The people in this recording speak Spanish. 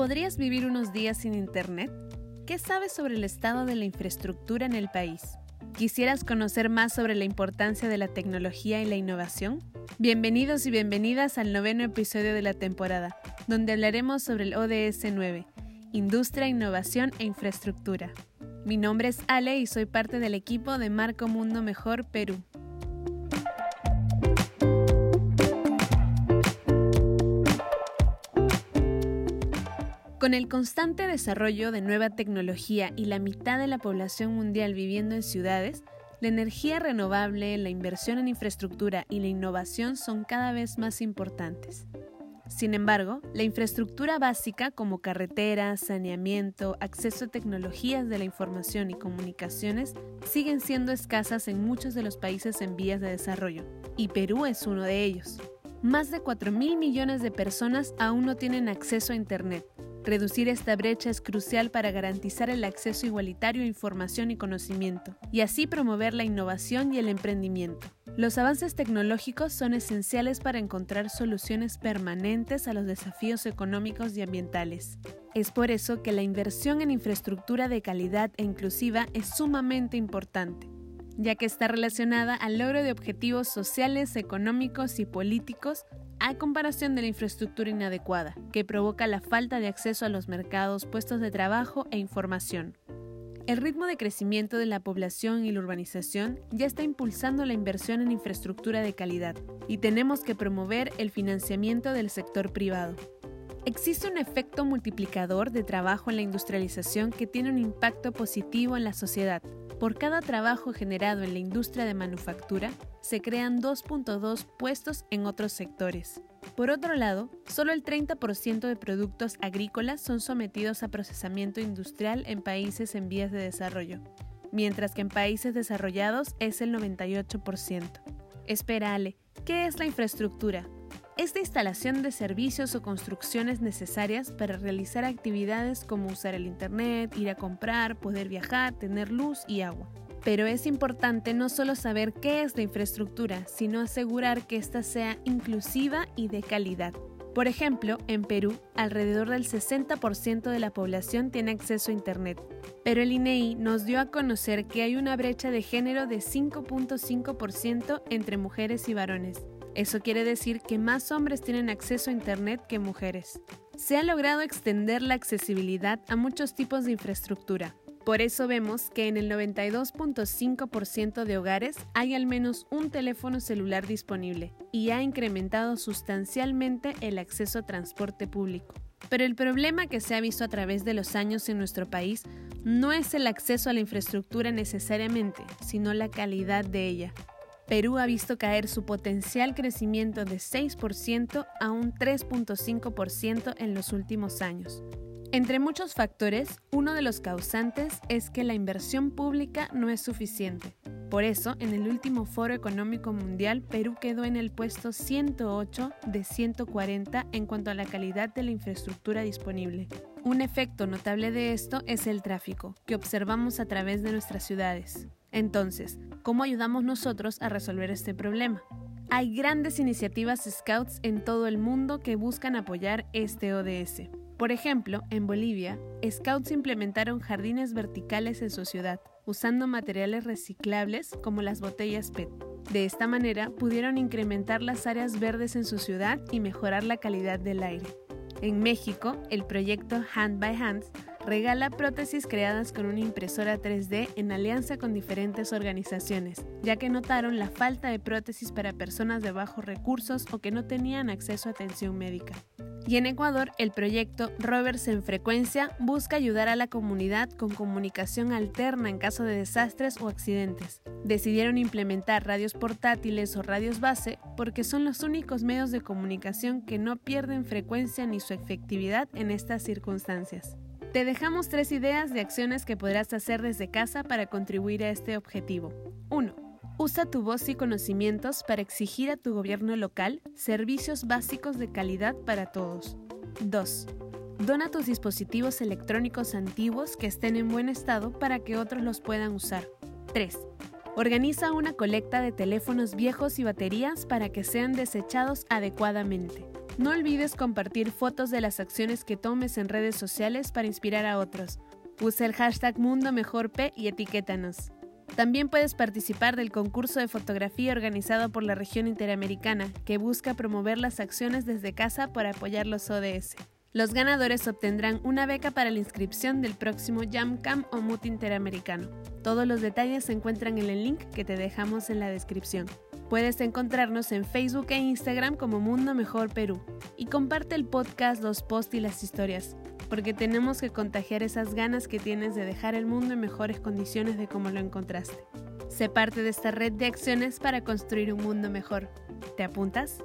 ¿Podrías vivir unos días sin Internet? ¿Qué sabes sobre el estado de la infraestructura en el país? ¿Quisieras conocer más sobre la importancia de la tecnología y la innovación? Bienvenidos y bienvenidas al noveno episodio de la temporada, donde hablaremos sobre el ODS 9, Industria, Innovación e Infraestructura. Mi nombre es Ale y soy parte del equipo de Marco Mundo Mejor Perú. Con el constante desarrollo de nueva tecnología y la mitad de la población mundial viviendo en ciudades, la energía renovable, la inversión en infraestructura y la innovación son cada vez más importantes. Sin embargo, la infraestructura básica como carreteras, saneamiento, acceso a tecnologías de la información y comunicaciones siguen siendo escasas en muchos de los países en vías de desarrollo, y Perú es uno de ellos. Más de 4 mil millones de personas aún no tienen acceso a Internet, Reducir esta brecha es crucial para garantizar el acceso igualitario a información y conocimiento, y así promover la innovación y el emprendimiento. Los avances tecnológicos son esenciales para encontrar soluciones permanentes a los desafíos económicos y ambientales. Es por eso que la inversión en infraestructura de calidad e inclusiva es sumamente importante ya que está relacionada al logro de objetivos sociales, económicos y políticos a comparación de la infraestructura inadecuada, que provoca la falta de acceso a los mercados, puestos de trabajo e información. El ritmo de crecimiento de la población y la urbanización ya está impulsando la inversión en infraestructura de calidad y tenemos que promover el financiamiento del sector privado. Existe un efecto multiplicador de trabajo en la industrialización que tiene un impacto positivo en la sociedad, por cada trabajo generado en la industria de manufactura, se crean 2.2 puestos en otros sectores. Por otro lado, solo el 30% de productos agrícolas son sometidos a procesamiento industrial en países en vías de desarrollo, mientras que en países desarrollados es el 98%. Espera, Ale, ¿qué es la infraestructura? Esta instalación de servicios o construcciones necesarias para realizar actividades como usar el Internet, ir a comprar, poder viajar, tener luz y agua. Pero es importante no solo saber qué es la infraestructura, sino asegurar que ésta sea inclusiva y de calidad. Por ejemplo, en Perú, alrededor del 60% de la población tiene acceso a Internet, pero el INEI e nos dio a conocer que hay una brecha de género de 5.5% entre mujeres y varones. Eso quiere decir que más hombres tienen acceso a Internet que mujeres. Se ha logrado extender la accesibilidad a muchos tipos de infraestructura. Por eso vemos que en el 92.5% de hogares hay al menos un teléfono celular disponible y ha incrementado sustancialmente el acceso a transporte público. Pero el problema que se ha visto a través de los años en nuestro país no es el acceso a la infraestructura necesariamente, sino la calidad de ella. Perú ha visto caer su potencial crecimiento de 6% a un 3.5% en los últimos años. Entre muchos factores, uno de los causantes es que la inversión pública no es suficiente. Por eso, en el último Foro Económico Mundial, Perú quedó en el puesto 108 de 140 en cuanto a la calidad de la infraestructura disponible. Un efecto notable de esto es el tráfico, que observamos a través de nuestras ciudades. Entonces, ¿cómo ayudamos nosotros a resolver este problema? Hay grandes iniciativas Scouts en todo el mundo que buscan apoyar este ODS. Por ejemplo, en Bolivia, Scouts implementaron jardines verticales en su ciudad, usando materiales reciclables como las botellas PET. De esta manera pudieron incrementar las áreas verdes en su ciudad y mejorar la calidad del aire. En México, el proyecto Hand by Hands regala prótesis creadas con una impresora 3D en alianza con diferentes organizaciones, ya que notaron la falta de prótesis para personas de bajos recursos o que no tenían acceso a atención médica. Y en Ecuador, el proyecto Rovers en Frecuencia busca ayudar a la comunidad con comunicación alterna en caso de desastres o accidentes. Decidieron implementar radios portátiles o radios base porque son los únicos medios de comunicación que no pierden frecuencia ni su efectividad en estas circunstancias. Te dejamos tres ideas de acciones que podrás hacer desde casa para contribuir a este objetivo. 1. Usa tu voz y conocimientos para exigir a tu gobierno local servicios básicos de calidad para todos. 2. Dona tus dispositivos electrónicos antiguos que estén en buen estado para que otros los puedan usar. 3. Organiza una colecta de teléfonos viejos y baterías para que sean desechados adecuadamente. No olvides compartir fotos de las acciones que tomes en redes sociales para inspirar a otros. Usa el hashtag Mundo Mejor y etiquétanos. También puedes participar del concurso de fotografía organizado por la región interamericana, que busca promover las acciones desde casa para apoyar los ODS. Los ganadores obtendrán una beca para la inscripción del próximo JamCam o MUT Interamericano. Todos los detalles se encuentran en el link que te dejamos en la descripción. Puedes encontrarnos en Facebook e Instagram como Mundo Mejor Perú. Y comparte el podcast, los posts y las historias, porque tenemos que contagiar esas ganas que tienes de dejar el mundo en mejores condiciones de como lo encontraste. Sé parte de esta red de acciones para construir un mundo mejor. ¿Te apuntas?